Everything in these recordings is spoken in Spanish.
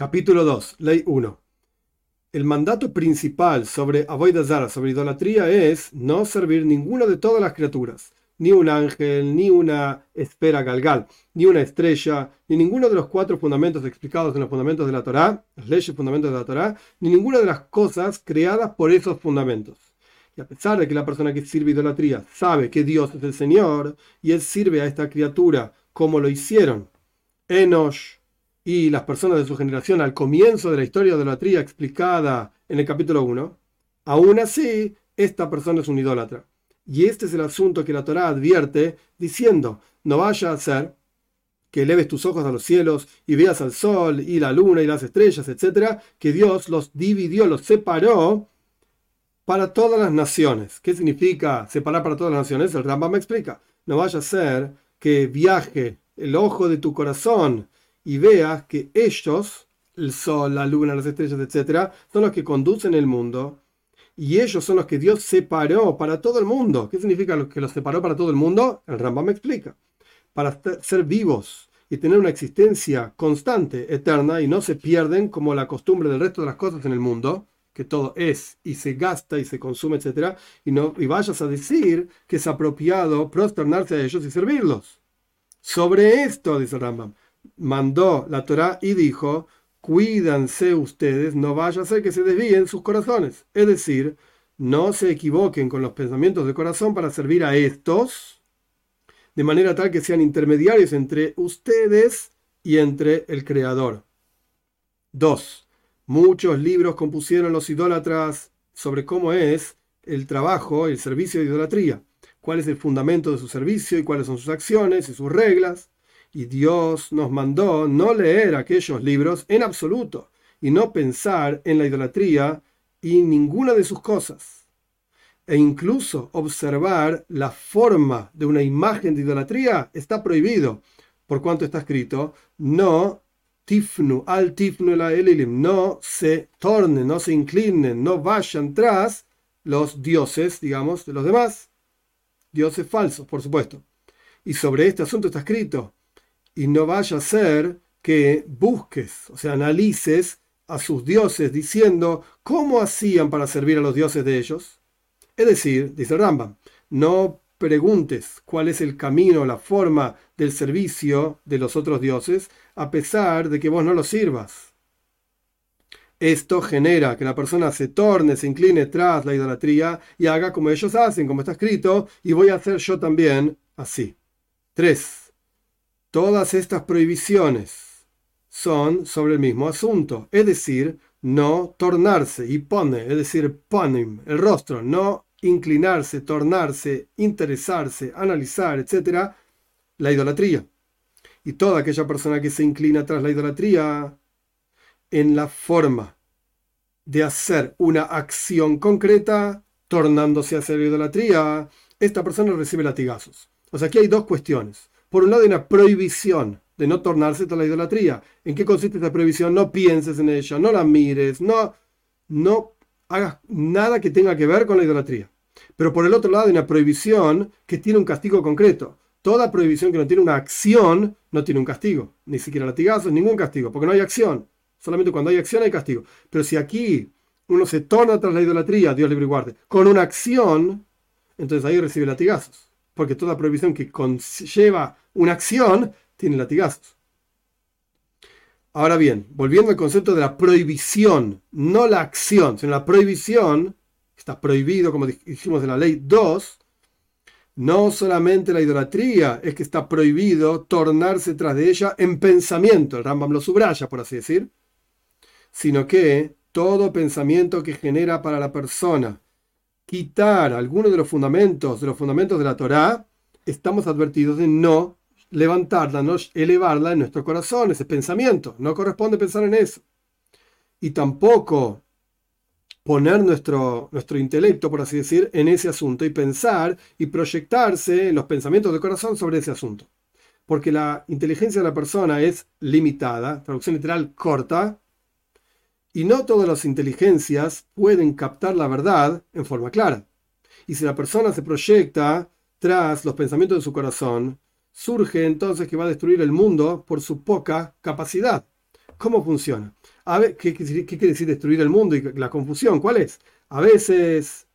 Capítulo 2, Ley 1. El mandato principal sobre Avoidazara, sobre idolatría, es no servir ninguna de todas las criaturas, ni un ángel, ni una espera galgal, ni una estrella, ni ninguno de los cuatro fundamentos explicados en los fundamentos de la Torá, las leyes fundamentos de la Torá, ni ninguna de las cosas creadas por esos fundamentos. Y a pesar de que la persona que sirve idolatría sabe que Dios es el Señor, y él sirve a esta criatura como lo hicieron Enosh, y las personas de su generación al comienzo de la historia de la tría explicada en el capítulo 1, aún así, esta persona es un idólatra. Y este es el asunto que la Torá advierte diciendo, no vaya a ser que eleves tus ojos a los cielos y veas al sol y la luna y las estrellas, etcétera, que Dios los dividió, los separó para todas las naciones. ¿Qué significa separar para todas las naciones? El Rambam me explica. No vaya a ser que viaje el ojo de tu corazón y veas que ellos, el sol, la luna, las estrellas, etc., son los que conducen el mundo y ellos son los que Dios separó para todo el mundo. ¿Qué significa que los separó para todo el mundo? El Rambam me explica. Para ser vivos y tener una existencia constante, eterna, y no se pierden como la costumbre del resto de las cosas en el mundo, que todo es y se gasta y se consume, etc., y, no, y vayas a decir que es apropiado prosternarse a ellos y servirlos. Sobre esto, dice Rambam, mandó la Torá y dijo, cuídanse ustedes, no vaya a ser que se desvíen sus corazones. Es decir, no se equivoquen con los pensamientos del corazón para servir a estos, de manera tal que sean intermediarios entre ustedes y entre el Creador. 2. Muchos libros compusieron los idólatras sobre cómo es el trabajo, el servicio de idolatría, cuál es el fundamento de su servicio y cuáles son sus acciones y sus reglas. Y Dios nos mandó no leer aquellos libros en absoluto y no pensar en la idolatría y ninguna de sus cosas. E incluso observar la forma de una imagen de idolatría está prohibido, por cuanto está escrito, no tifnu al tifnu la elilim, no se tornen, no se inclinen, no vayan tras los dioses, digamos, de los demás. Dioses falsos, por supuesto. Y sobre este asunto está escrito, y no vaya a ser que busques, o sea, analices a sus dioses diciendo cómo hacían para servir a los dioses de ellos. Es decir, dice Rambam, no preguntes cuál es el camino, la forma del servicio de los otros dioses, a pesar de que vos no los sirvas. Esto genera que la persona se torne, se incline tras la idolatría y haga como ellos hacen, como está escrito, y voy a hacer yo también así. 3. Todas estas prohibiciones son sobre el mismo asunto, es decir, no tornarse y pone, es decir, ponim, el rostro, no inclinarse, tornarse, interesarse, analizar, etc., la idolatría. Y toda aquella persona que se inclina tras la idolatría en la forma de hacer una acción concreta, tornándose hacia la idolatría, esta persona recibe latigazos. O sea, aquí hay dos cuestiones. Por un lado hay una prohibición de no tornarse toda la idolatría. ¿En qué consiste esta prohibición? No pienses en ella, no la mires, no, no hagas nada que tenga que ver con la idolatría. Pero por el otro lado hay una prohibición que tiene un castigo concreto. Toda prohibición que no tiene una acción no tiene un castigo, ni siquiera latigazos, ningún castigo, porque no hay acción. Solamente cuando hay acción hay castigo. Pero si aquí uno se torna tras la idolatría, Dios libre y guarde, con una acción, entonces ahí recibe latigazos porque toda prohibición que conlleva una acción tiene latigazos. Ahora bien, volviendo al concepto de la prohibición, no la acción, sino la prohibición, está prohibido, como dijimos en la ley 2, no solamente la idolatría es que está prohibido tornarse tras de ella en pensamiento, el Rambam lo subraya, por así decir, sino que todo pensamiento que genera para la persona quitar alguno de los fundamentos, de los fundamentos de la Torá, estamos advertidos de no levantarla, no elevarla en nuestro corazón, ese pensamiento. No corresponde pensar en eso. Y tampoco poner nuestro, nuestro intelecto, por así decir, en ese asunto y pensar y proyectarse en los pensamientos del corazón sobre ese asunto. Porque la inteligencia de la persona es limitada, traducción literal corta, y no todas las inteligencias pueden captar la verdad en forma clara. Y si la persona se proyecta tras los pensamientos de su corazón, surge entonces que va a destruir el mundo por su poca capacidad. ¿Cómo funciona? A ver, ¿qué, quiere decir destruir el mundo y la confusión? ¿Cuál es? A veces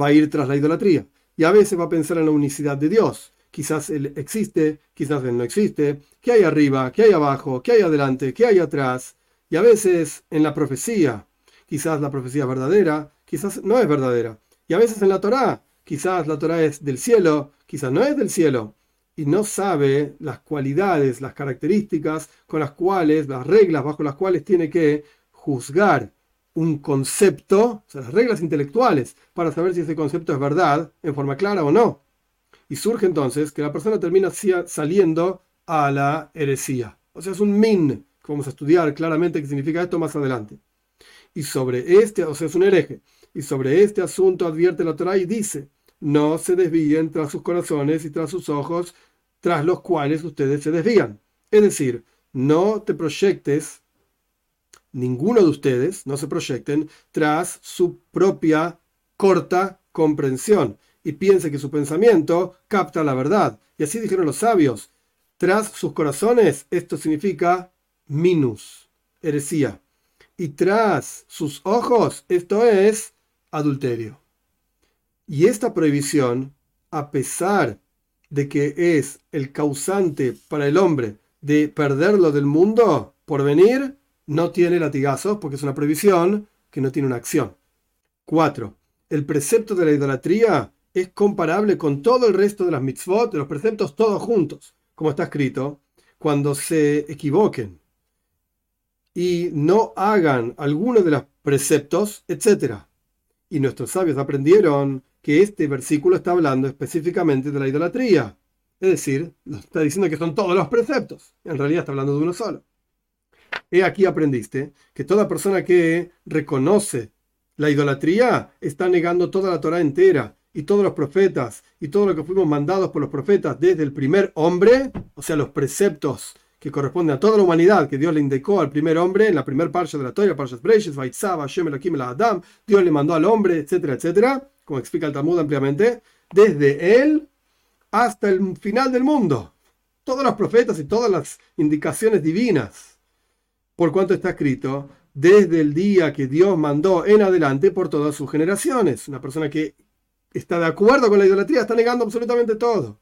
va a ir tras la idolatría y a veces va a pensar en la unicidad de Dios. Quizás Él existe, quizás Él no existe. ¿Qué hay arriba? ¿Qué hay abajo? ¿Qué hay adelante? ¿Qué hay atrás? Y a veces en la profecía. Quizás la profecía es verdadera, quizás no es verdadera. Y a veces en la Torá. Quizás la Torá es del cielo, quizás no es del cielo y no sabe las cualidades, las características con las cuales, las reglas bajo las cuales tiene que juzgar un concepto, o sea, las reglas intelectuales, para saber si ese concepto es verdad en forma clara o no. Y surge entonces que la persona termina saliendo a la heresía. O sea, es un min, vamos a estudiar claramente qué significa esto más adelante. Y sobre este, o sea, es un hereje. Y sobre este asunto advierte la Torah y dice, no se desvíen tras sus corazones y tras sus ojos, tras los cuales ustedes se desvían. Es decir, no te proyectes, ninguno de ustedes, no se proyecten tras su propia corta comprensión y piense que su pensamiento capta la verdad. Y así dijeron los sabios, tras sus corazones esto significa minus, heresía. Y tras sus ojos esto es adulterio. Y esta prohibición, a pesar de que es el causante para el hombre de perderlo del mundo por venir, no tiene latigazos porque es una prohibición que no tiene una acción. 4. El precepto de la idolatría es comparable con todo el resto de las mitzvot, de los preceptos todos juntos, como está escrito, cuando se equivoquen y no hagan alguno de los preceptos, etc. Y nuestros sabios aprendieron que este versículo está hablando específicamente de la idolatría. Es decir, está diciendo que son todos los preceptos. En realidad está hablando de uno solo. He aquí aprendiste que toda persona que reconoce la idolatría está negando toda la Torah entera y todos los profetas y todo lo que fuimos mandados por los profetas desde el primer hombre, o sea, los preceptos que corresponden a toda la humanidad que Dios le indicó al primer hombre en la primer parsha de la Torah, Parshas Breishis, Adam, Dios le mandó al hombre, etcétera, etcétera como explica el Talmud ampliamente, desde él hasta el final del mundo. Todos los profetas y todas las indicaciones divinas, por cuanto está escrito, desde el día que Dios mandó en adelante por todas sus generaciones. Una persona que está de acuerdo con la idolatría está negando absolutamente todo.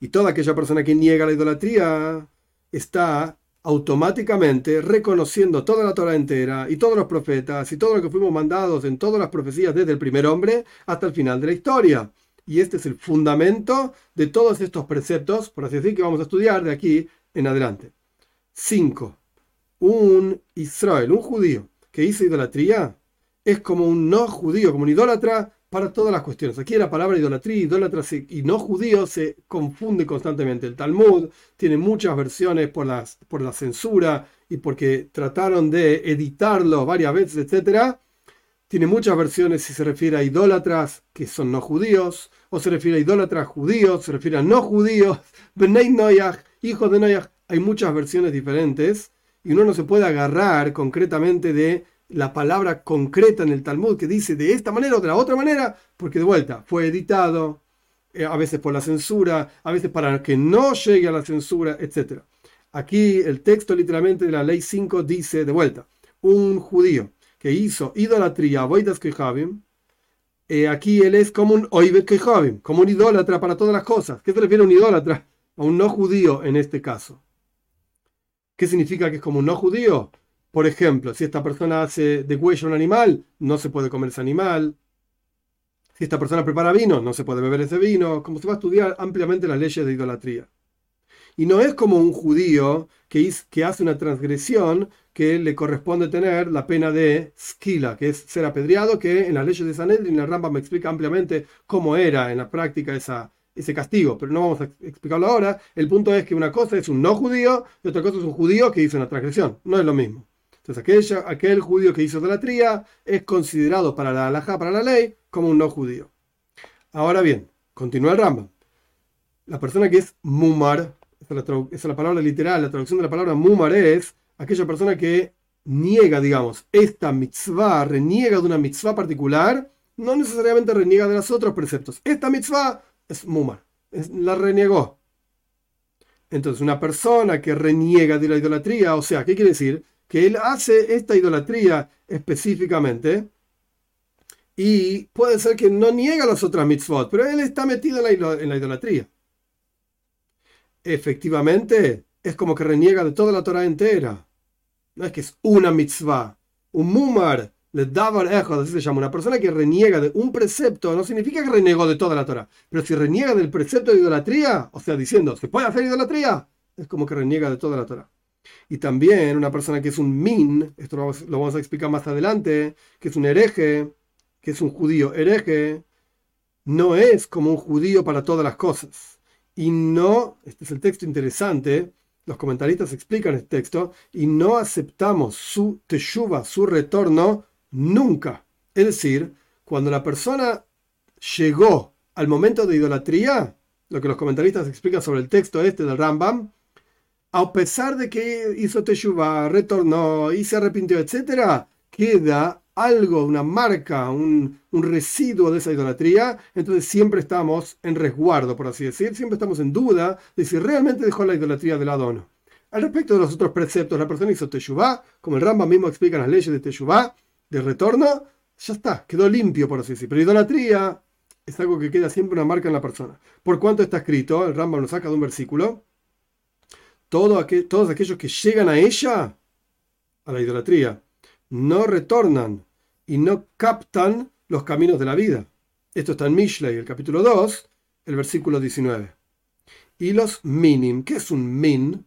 Y toda aquella persona que niega la idolatría está automáticamente reconociendo toda la Torah entera y todos los profetas y todo lo que fuimos mandados en todas las profecías desde el primer hombre hasta el final de la historia. Y este es el fundamento de todos estos preceptos, por así decir, que vamos a estudiar de aquí en adelante. 5. Un Israel, un judío que hizo idolatría, es como un no judío, como un idólatra para todas las cuestiones. Aquí la palabra idolatría, idólatra y no judío se confunde constantemente. El Talmud tiene muchas versiones por, las, por la censura y porque trataron de editarlo varias veces, etc. Tiene muchas versiones si se refiere a idólatras que son no judíos, o se refiere a idólatras judíos, se refiere a no judíos, Benei Noyach, hijos de Noyach. Hay muchas versiones diferentes y uno no se puede agarrar concretamente de la palabra concreta en el Talmud que dice de esta manera o de la otra manera, porque de vuelta fue editado, eh, a veces por la censura, a veces para que no llegue a la censura, etc. Aquí el texto literalmente de la ley 5 dice de vuelta, un judío que hizo idolatría, boidas kehavim, eh, aquí él es como un oivet kehavim, como un idólatra para todas las cosas. ¿Qué se refiere a un idólatra? A un no judío en este caso. ¿Qué significa que es como un no judío? Por ejemplo, si esta persona hace de huella un animal, no se puede comer ese animal. Si esta persona prepara vino, no se puede beber ese vino. Como se va a estudiar ampliamente las leyes de idolatría. Y no es como un judío que, hace una transgresión que le corresponde tener la pena de skila, que es ser apedreado, que en las leyes de Sanedrin la Ramba me explica ampliamente cómo era en la práctica ese castigo, pero no vamos a explicarlo ahora. El punto es que una cosa es un no judío y otra cosa es un judío que hizo una transgresión. No es lo mismo. Entonces aquel, judío que hizo idolatría es considerado para la halajá, para la ley, como un no judío. Ahora bien, continúa el Rambam. La persona que es mumar, esa es, la, palabra literal, la traducción de la palabra mumar es aquella persona que niega, digamos, esta mitzvah, reniega de una mitzvah particular, no necesariamente reniega de los otros preceptos. Esta mitzvah es mumar, la renegó. Entonces, una persona que reniega de la idolatría, o sea, ¿qué quiere decir? Que él hace esta idolatría específicamente y puede ser que no niega las otras mitzvot, pero él está metido en la, idolatría. Efectivamente, es como que reniega de toda la Torah entera. No es que es una mitzvah. Un mumar, le davar así se llama. Una persona que reniega de un precepto no significa que renegó de toda la Torah. Pero si reniega del precepto de idolatría, o sea, diciendo, ¿se puede hacer idolatría? Es como que reniega de toda la Torah. Y también una persona que es un min, esto lo vamos a explicar más adelante, que es un hereje, que es un judío hereje, no es como un judío para todas las cosas. Y no, este es el texto interesante, los comentaristas explican el texto, y no aceptamos su teshuva, su retorno, nunca. Es decir, cuando la persona llegó al momento de idolatría, lo que los comentaristas explican sobre el texto este del Rambam, a pesar de que hizo teshuva, retornó y se arrepintió, etc., queda algo, una marca, un, residuo de esa idolatría, entonces siempre estamos en resguardo, por así decir, siempre estamos en duda de si realmente dejó la idolatría de lado o no. Al respecto de los otros preceptos, la persona hizo Teshuvah, como el Rambam mismo explica las leyes de Teshuvah, de retorno, ya está, quedó limpio, por así decir. Pero idolatría es algo que queda siempre una marca en la persona. Por cuanto está escrito, el Rambam lo saca de un versículo, todo todos aquellos que llegan a ella, a la idolatría, no retornan y no captan los caminos de la vida. Esto está en Mishlei, el capítulo 2, el versículo 19. Y los minim, ¿qué es un min?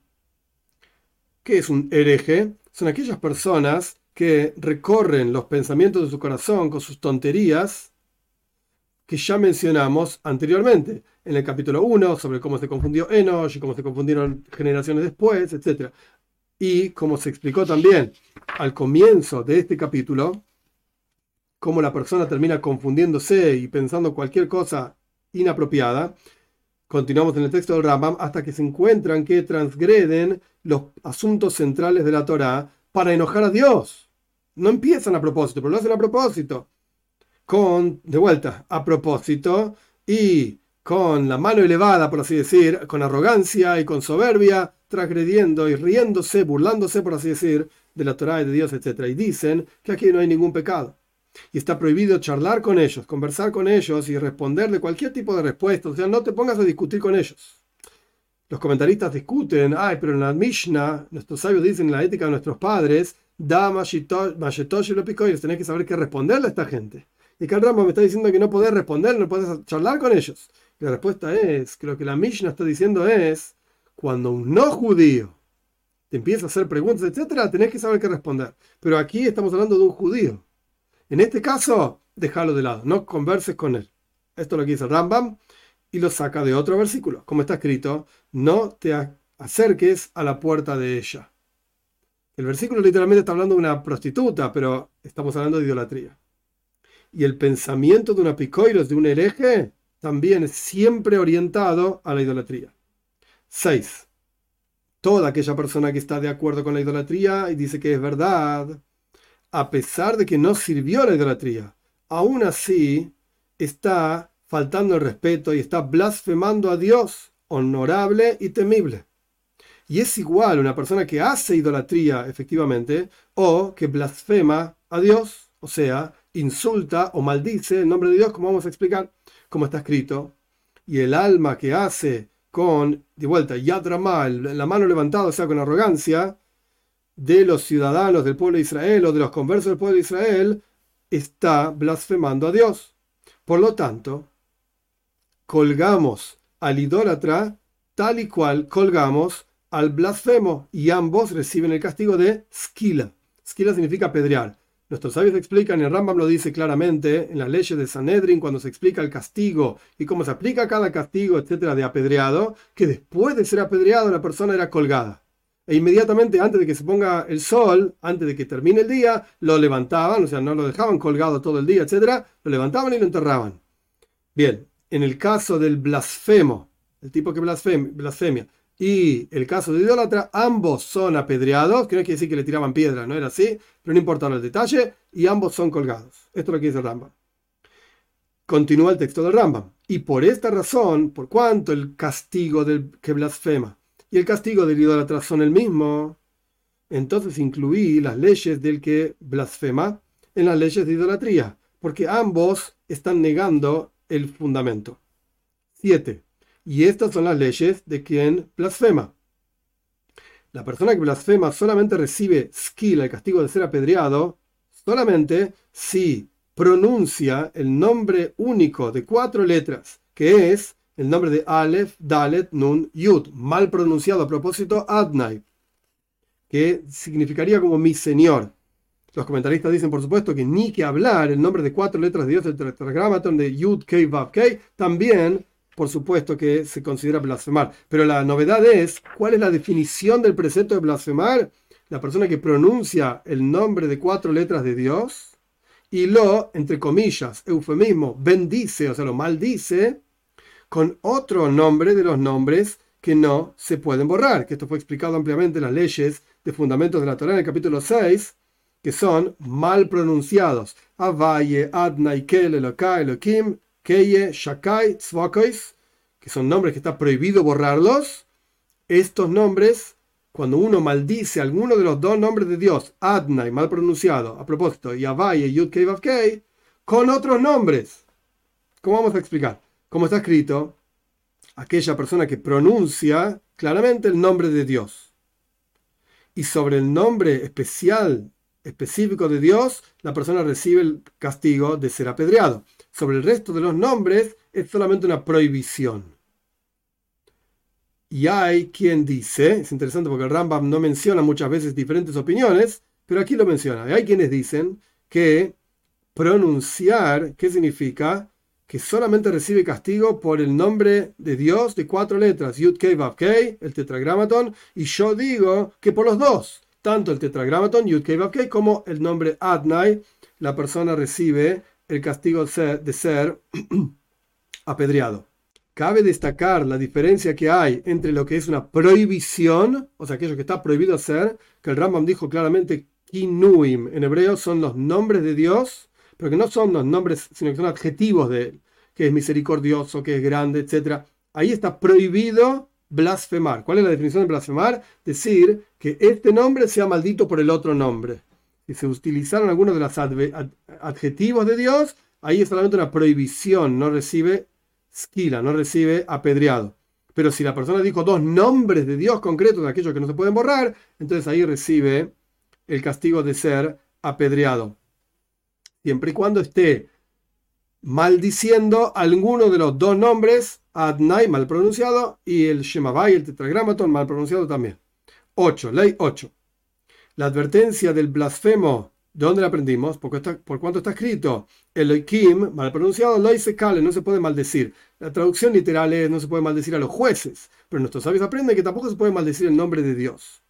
¿Qué es un hereje? Son aquellas personas que recorren los pensamientos de su corazón con sus tonterías que ya mencionamos anteriormente en el capítulo 1 sobre cómo se confundió Enosh y cómo se confundieron generaciones después, etc. Y como se explicó también al comienzo de este capítulo, cómo la persona termina confundiéndose y pensando cualquier cosa inapropiada. Continuamos en el texto del Rambam hasta que se encuentran que transgreden los asuntos centrales de la Torá para enojar a Dios. No empiezan a propósito, pero lo hacen a propósito. Con, de vuelta, a propósito y con la mano elevada, por así decir, con arrogancia y con soberbia, transgrediendo y riéndose, burlándose, por así decir, de la Torá y de Dios, etc. Y dicen que aquí no hay ningún pecado y está prohibido charlar con ellos, conversar con ellos y responderle cualquier tipo de respuesta. O sea, no te pongas a discutir con ellos. Los comentaristas discuten, ay, pero en la Mishnah, nuestros sabios dicen en la ética de nuestros padres, da mashetosh y lo y tenés que saber qué responderle a esta gente. Y que me está diciendo que no podés responder, no podés charlar con ellos. La respuesta es que lo que la Mishnah está diciendo es, cuando un no judío te empieza a hacer preguntas, etcétera, tenés que saber qué responder. Pero aquí estamos hablando de un judío. En este caso, déjalo de lado, no converses con él. Esto es lo que dice Rambam y lo saca de otro versículo. Como está escrito, no te acerques a la puerta de ella. El versículo literalmente está hablando de una prostituta, pero estamos hablando de idolatría. Y el pensamiento de una picoiros, de un hereje, también es siempre orientado a la idolatría. 6. Toda aquella persona que está de acuerdo con la idolatría y dice que es verdad, a pesar de que no sirvió la idolatría, aún así está faltando el respeto y está blasfemando a Dios, honorable y temible. Y es igual una persona que hace idolatría efectivamente o que blasfema a Dios, o sea, insulta o maldice el nombre de Dios, como vamos a explicar, como está escrito. Y el alma que hace con, de vuelta, Yad la mano levantada, o sea, con arrogancia, de los ciudadanos del pueblo de Israel o de los conversos del pueblo de Israel está blasfemando a Dios. Por lo tanto, colgamos al idólatra tal y cual colgamos al blasfemo y ambos reciben el castigo de skila. Skila significa apedrear. Nuestros sabios explican, el Rambam lo dice claramente en las leyes de Sanedrin, cuando se explica el castigo y cómo se aplica cada castigo, etcétera, de apedreado, que después de ser apedreado la persona era colgada e inmediatamente antes de que se ponga el sol, antes de que termine el día, lo levantaban, o sea, no lo dejaban colgado todo el día, etcétera, lo levantaban y lo enterraban. Bien, en el caso del blasfemo, el tipo que blasfemia, y el caso de idólatra, ambos son apedreados, que no quiere decir que le tiraban piedra, no era así, pero no importa el detalle, y ambos son colgados. Esto es lo que dice Rambam. Continúa el texto del Rambam. Y por esta razón, por cuanto el castigo del que blasfema y el castigo del idólatra son el mismo, entonces incluí las leyes del que blasfema en las leyes de idolatría, porque ambos están negando el fundamento. 7. Y estas son las leyes de quien blasfema. La persona que blasfema solamente recibe skill, el castigo de ser apedreado, solamente si pronuncia el nombre único de cuatro letras, que es el nombre de Aleph, Dalet, Nun, Yud, mal pronunciado a propósito, Adnai, que significaría como mi Señor. Los comentaristas dicen, por supuesto, que ni que hablar el nombre de cuatro letras de Dios del tetragramaton de Yud, Kei, Vav, Kei, también, por supuesto, que se considera blasfemar. Pero la novedad es, ¿cuál es la definición del precepto de blasfemar? La persona que pronuncia el nombre de cuatro letras de Dios y lo, entre comillas, eufemismo, bendice, o sea, lo maldice, con otro nombre de los nombres que no se pueden borrar, que esto fue explicado ampliamente en las leyes de fundamentos de la Torah en el capítulo 6, que son mal pronunciados. Avaye, Adna, Ikel, Elokai, Elokim, Keye, Shakai, que son nombres que está prohibido borrarlos. Estos nombres, cuando uno maldice alguno de los dos nombres de Dios, Adnai, mal pronunciado, a propósito, y Avaye, Yud, Kei, con otros nombres. ¿Cómo vamos a explicar? Como está escrito, aquella persona que pronuncia claramente el nombre de Dios. Y sobre el nombre especial, específico de Dios, la persona recibe el castigo de ser apedreado. Sobre el resto de los nombres es solamente una prohibición. Y hay quien dice, es interesante porque el Rambam no menciona muchas veces diferentes opiniones, pero aquí lo menciona. hay quienes dicen que pronunciar, ¿qué significa? que solamente recibe castigo por el nombre de Dios de cuatro letras, Yud Kei Kei, el tetragramaton, y yo digo que por los dos, tanto el tetragramaton, Yud Kei Kei, como el nombre Adnai, la persona recibe el castigo de ser apedreado. Cabe destacar la diferencia que hay entre lo que es una prohibición, o sea, aquello que está prohibido hacer, que el Rambam dijo claramente, Kinuim en hebreo son los nombres de Dios, pero que no son los nombres, sino que son adjetivos de él, que es misericordioso, que es grande, etc. Ahí está prohibido blasfemar. ¿Cuál es la definición de blasfemar? Decir que este nombre sea maldito por el otro nombre. Si se utilizaron algunos de los adjetivos de Dios, ahí es solamente una prohibición, no recibe esquila, no recibe apedreado. Pero si la persona dijo dos nombres de Dios concretos, aquellos que no se pueden borrar, entonces ahí recibe el castigo de ser apedreado siempre y cuando esté maldiciendo alguno de los dos nombres, Adnai mal pronunciado y el Shemavai, el tetragramaton mal pronunciado también. 8. Ley 8. La advertencia del blasfemo, ¿de dónde la aprendimos? Porque está, por cuanto está escrito Elohim, mal pronunciado, lo dice Kale, no se puede maldecir. La traducción literal es no se puede maldecir a los jueces, pero nuestros sabios aprenden que tampoco se puede maldecir el nombre de Dios.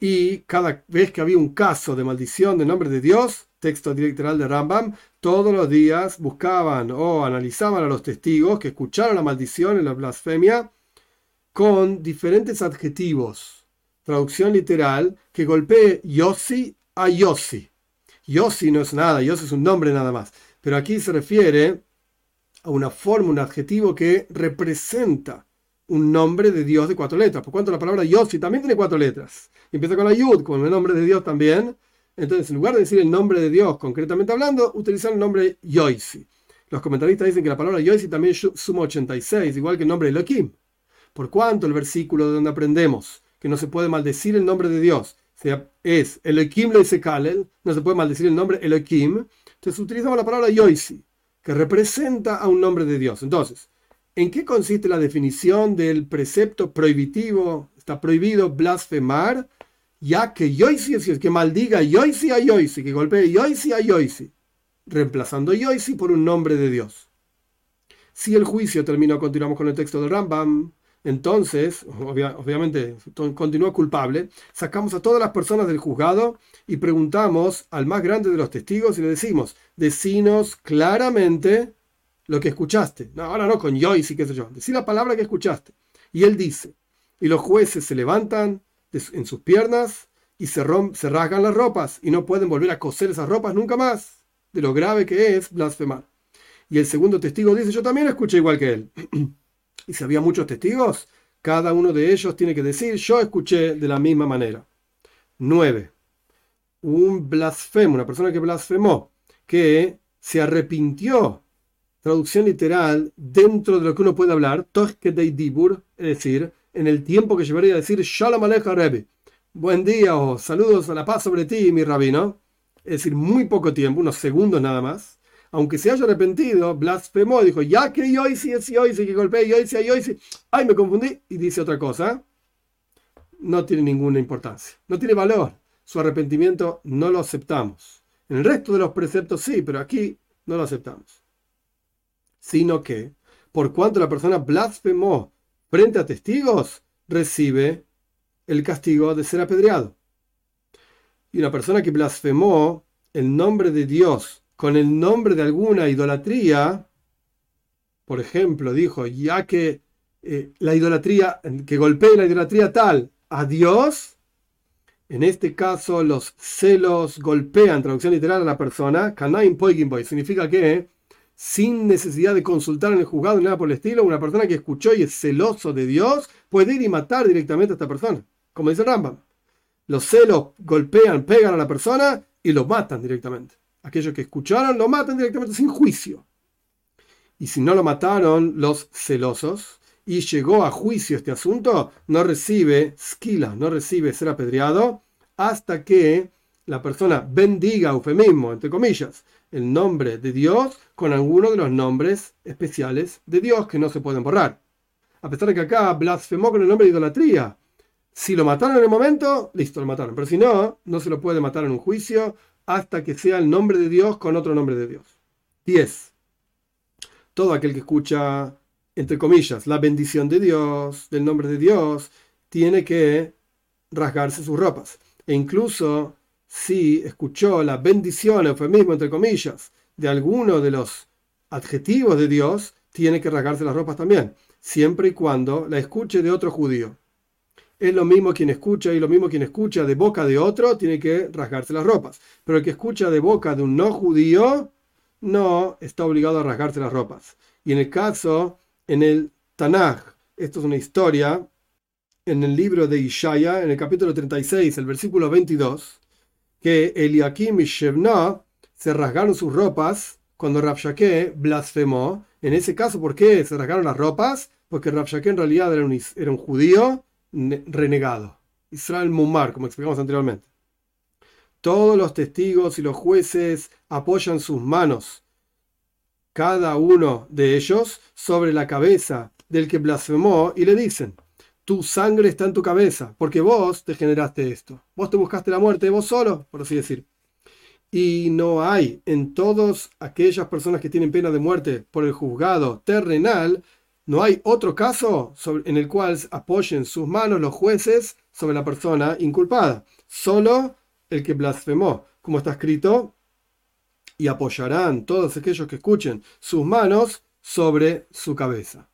Y cada vez que había un caso de maldición del nombre de Dios, texto literal de Rambam, todos los días buscaban o analizaban a los testigos que escucharon la maldición en la blasfemia con diferentes adjetivos. Traducción literal que golpee Yossi a Yossi. Yossi no es nada, Yossi es un nombre nada más. Pero aquí se refiere a una forma, un adjetivo que representa un nombre de Dios de cuatro letras. Por cuanto la palabra Yossi también tiene cuatro letras. empieza con la Yud, como el nombre de Dios también. Entonces, en lugar de decir el nombre de Dios concretamente hablando, utilizar el nombre Yoisi. Los comentaristas dicen que la palabra Yoisi también suma 86, igual que el nombre Elohim. Por cuanto el versículo de donde aprendemos que no se puede maldecir el nombre de Dios sea, es Elohim lo no se puede maldecir el nombre Elohim, entonces utilizamos la palabra Yoisi, que representa a un nombre de Dios. Entonces, ¿en qué consiste la definición del precepto prohibitivo? Está prohibido blasfemar ya que Yoisi es que maldiga Yoisi a Yoisi, que golpee Yoisi a Yoisi, reemplazando Yoisi por un nombre de Dios. Si el juicio terminó, continuamos con el texto del Rambam, entonces, obviamente, continúa culpable, sacamos a todas las personas del juzgado y preguntamos al más grande de los testigos y le decimos, decinos claramente lo que escuchaste. No, ahora no con Yoisi, qué sé yo, decí la palabra que escuchaste. Y él dice, y los jueces se levantan en sus piernas y se, se rasgan las ropas y no pueden volver a coser esas ropas nunca más, de lo grave que es blasfemar. Y el segundo testigo dice, yo también escuché igual que él. y si había muchos testigos, Cada uno de ellos tiene que decir, yo escuché de la misma manera. 9. Un blasfemo, una persona que blasfemó, que se arrepintió, traducción literal, dentro de lo que uno puede hablar, dibur, es decir, en el tiempo que llevaría a decir Shalom Aleja. Buen día o saludos a la paz sobre ti, mi rabino. Es decir, muy poco tiempo, unos segundos nada más. Aunque se haya arrepentido, blasfemó, dijo, ya que yo hice, yo hice, que golpeé, yo hice, yo hice. Ay, me confundí. Y dice otra cosa. No tiene ninguna importancia. No tiene valor. Su arrepentimiento no lo aceptamos. En el resto de los preceptos sí, pero aquí no lo aceptamos. Sino que, por cuanto la persona blasfemó frente a testigos, recibe el castigo de ser apedreado. Y una persona que blasfemó el nombre de Dios con el nombre de alguna idolatría, por ejemplo, dijo, ya que eh, la idolatría, que golpee la idolatría tal a Dios, en este caso los celos golpean, traducción literal a la persona, kanaim boy, significa que sin necesidad de consultar en el juzgado ni nada por el estilo, una persona que escuchó y es celoso de Dios puede ir y matar directamente a esta persona, como dice Rambam. Los celos golpean, pegan a la persona y lo matan directamente. Aquellos que escucharon lo matan directamente sin juicio. Y si no lo mataron los celosos y llegó a juicio este asunto, no recibe skila, no recibe ser apedreado hasta que la persona bendiga, eufemismo, entre comillas, el nombre de Dios con alguno de los nombres especiales de Dios que no se pueden borrar. A pesar de que acá blasfemó con el nombre de idolatría. Si lo mataron en el momento, listo, lo mataron. Pero si no, no se lo puede matar en un juicio hasta que sea el nombre de Dios con otro nombre de Dios. 10. Todo aquel que escucha, entre comillas, la bendición de Dios, del nombre de Dios, tiene que rasgarse sus ropas. E incluso si escuchó la bendición, eufemismo, entre comillas, de alguno de los adjetivos de Dios, tiene que rasgarse las ropas también, siempre y cuando la escuche de otro judío. Es lo mismo quien escucha y lo mismo quien escucha de boca de otro, tiene que rasgarse las ropas. Pero el que escucha de boca de un no judío, no está obligado a rasgarse las ropas. Y en el caso, en el Tanaj, esto es una historia, en el libro de Ishaya, en el capítulo 36, el versículo 22, que Eliakim y Shebna se rasgaron sus ropas cuando Rabshake blasfemó. En ese caso, ¿por qué se rasgaron las ropas? Porque Rabshake en realidad era un judío renegado. Israel Mumar, como explicamos anteriormente. Todos los testigos y los jueces apoyan sus manos, cada uno de ellos, sobre la cabeza del que blasfemó y le dicen, tu sangre está en tu cabeza, porque vos te generaste esto. Vos te buscaste la muerte, vos solo, por así decir. Y no hay en todas aquellas personas que tienen pena de muerte por el juzgado terrenal, no hay otro caso en el cual apoyen sus manos los jueces sobre la persona inculpada. Solo el que blasfemó, como está escrito, y apoyarán todos aquellos que escuchen sus manos sobre su cabeza.